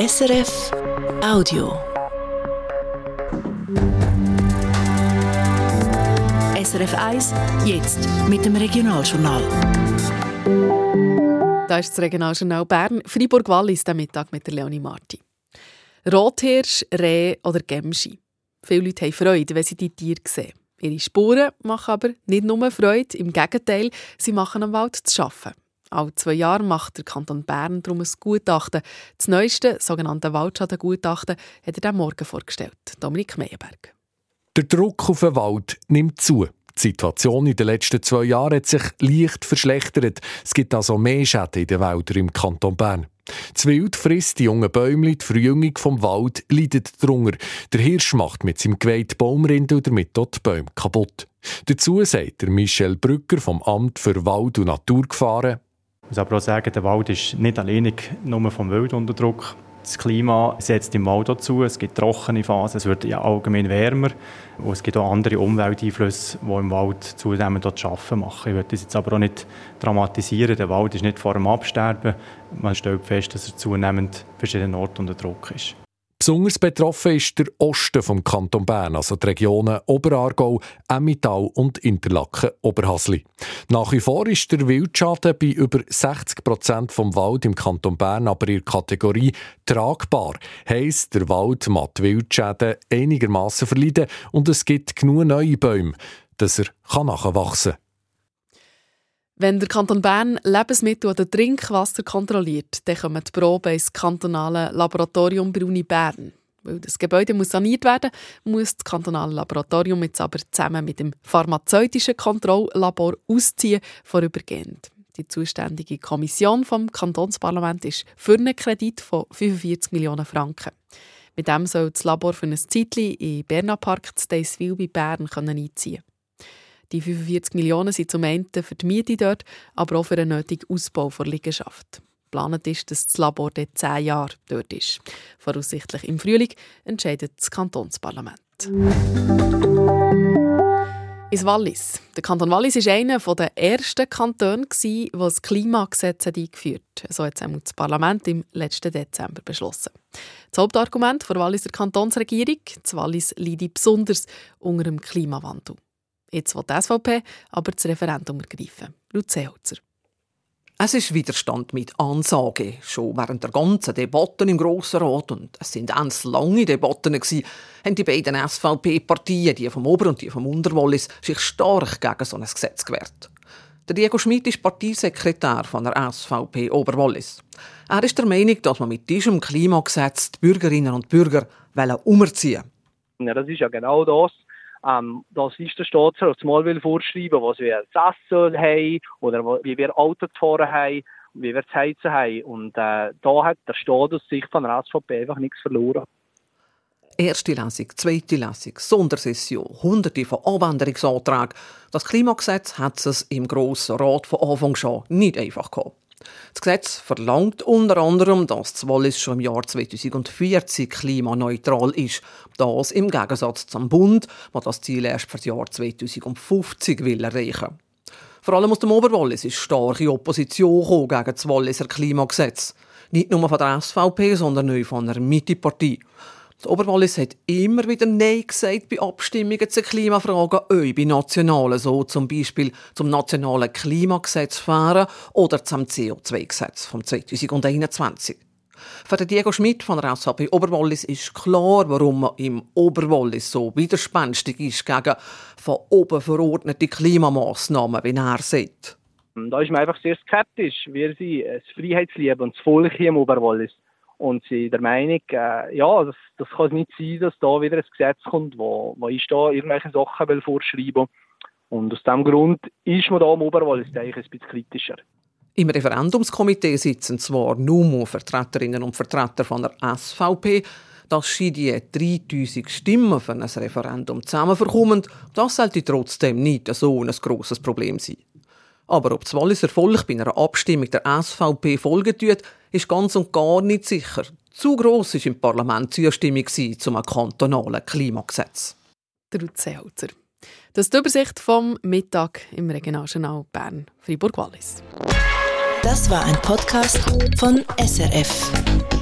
SRF Audio. SRF 1, jetzt mit dem Regionaljournal. Da ist das Regionaljournal Bern, Freiburg-Wallis, der Mittag mit der Leonie Marti. Rothirsch, Reh oder Gemschi. Viele Leute haben Freude, wenn sie die Tiere sehen. Ihre Spuren machen aber nicht nur Freude, im Gegenteil, sie machen am Wald zu arbeiten. Alle zwei Jahre macht der Kanton Bern darum ein Gutachten. Das neueste, sogenannte Waldschadengutachten, hat er am Morgen vorgestellt. Dominik Meyerberg. Der Druck auf den Wald nimmt zu. Die Situation in den letzten zwei Jahren hat sich leicht verschlechtert. Es gibt also mehr Schäden in den Wäldern im Kanton Bern. Das Wild frisst die jungen Bäume, die Verjüngung vom Wald leidet darunter. Der Hirsch macht mit seinem Geweih Baumrinde und damit die Bäume kaputt. Dazu sagt der Michel Brücker vom Amt für Wald- und Naturgefahren. Ich muss aber auch sagen, der Wald ist nicht alleinig nur vom Wild unter Druck. Das Klima setzt im Wald dazu. Es gibt trockene Phasen, es wird ja allgemein wärmer. Und es gibt auch andere Umwelteinflüsse, die im Wald zunehmend dort arbeiten machen. Ich will das jetzt aber auch nicht dramatisieren. Der Wald ist nicht vor dem Absterben. Man stellt fest, dass er zunehmend verschiedenen Orten unter Druck ist. Besonders betroffen ist der Osten vom Kanton Bern, also die Regionen Oberaargau, Emmittal und Interlaken-Oberhasli. Nach wie vor ist der Wildschaden bei über 60 Prozent vom Wald im Kanton Bern aber in der Kategorie tragbar. Heisst, der Wald macht Wildschäden einigermaßen verleiden und es gibt genug neue Bäume, dass er nachwachsen kann. Wenn der Kanton Bern Lebensmittel oder Trinkwasser kontrolliert, dann kommen die Proben ins kantonale Laboratorium Bruni Bern. Weil das Gebäude muss saniert werden, muss das kantonale Laboratorium jetzt aber zusammen mit dem pharmazeutischen Kontrolllabor ausziehen, vorübergehend. Die zuständige Kommission vom Kantonsparlament ist für einen Kredit von 45 Millionen Franken. Mit dem soll das Labor für ein Zeitchen in Bernapark Staysville bei Bern einziehen die 45 Millionen sind zum einen für die Miete dort, aber auch für einen nötigen Ausbau der Liegenschaft. Geplant ist, dass das Labor dort zehn Jahre dort ist. Voraussichtlich im Frühling entscheidet das Kantonsparlament. Ins Wallis. Der Kanton Wallis war einer der ersten Kantone, der das Klimagesetz eingeführt hat. So hat es das Parlament im letzten Dezember beschlossen. Das Hauptargument der Walliser Kantonsregierung, das Wallis leidet besonders unter dem Klimawandel. Jetzt will die SVP aber das Referendum ergreifen. Lutz Seeholzer. Es ist Widerstand mit Ansage. Schon während der ganzen Debatten im Grossen Rat, und es sind ganz lange Debatten, gewesen, haben die beiden SVP-Partien, die vom Ober- und die vom Unterwallis, sich stark gegen so ein Gesetz gewehrt. Der Diego Schmidt ist Parteisekretär von der SVP Oberwallis. Er ist der Meinung, dass man mit diesem Klimagesetz die Bürgerinnen und Bürger umziehen wollen. Ja, das ist ja genau das, ähm, das ist der Staatsrat mal will vorschreiben, was wir zu essen haben oder wie wir Auto fahren haben, wie wir zu heizen haben. Und äh, da hat der Staat aus Sicht von der SVP einfach nichts verloren. Erste Lesung, zweite Lesung, Sondersession, hunderte von Anwendungsanträgen. Das Klimagesetz hat es im Grossen Rat von Anfang schon nicht einfach gehabt. Das Gesetz verlangt unter anderem, dass das Wallis schon im Jahr 2040 klimaneutral ist. Das im Gegensatz zum Bund, der das Ziel erst für das Jahr 2050 will erreichen Vor allem aus dem Oberwallis ist starke Opposition gegen das Walliser Klimagesetz. Nicht nur von der SVP, sondern auch von der Mitte-Partei. Das Oberwallis hat immer wieder Nein gesagt bei Abstimmungen zu Klimafragen, auch bei nationalen, so zum Beispiel zum nationalen Klimagesetz fahren oder zum CO2-Gesetz vom 2021. Für den Diego Schmidt von der SVP Oberwallis ist klar, warum man im Oberwallis so widerspenstig ist gegen von oben verordnete Klimamaßnahmen, wie er sagt. Da ist man einfach sehr skeptisch. Wir sind das Freiheitsliebe und das Volk hier im Oberwallis und sind der Meinung, äh, ja, das, das kann nicht sein, dass da wieder ein Gesetz kommt, wo, wo ich da irgendwelche Sachen will vorschreiben Und aus diesem Grund ist man da im Oberwallis eigentlich ein bisschen kritischer. Im Referendumskomitee sitzen zwar nur Vertreterinnen und Vertreter von der SVP, dass sie die 3000 Stimmen für ein Referendum zusammenverkommen, das sollte trotzdem nicht so ein grosses Problem sein. Aber ob das Walliser Volk bei einer Abstimmung der SVP folgen tut, ist ganz und gar nicht sicher. Zu gross war im Parlament die Zustimmung zum kantonalen Klimagesetz. Der Seeholzer. Das ist die Übersicht vom Mittag im Regionaljournal Bern, Fribourg-Wallis. Das war ein Podcast von SRF.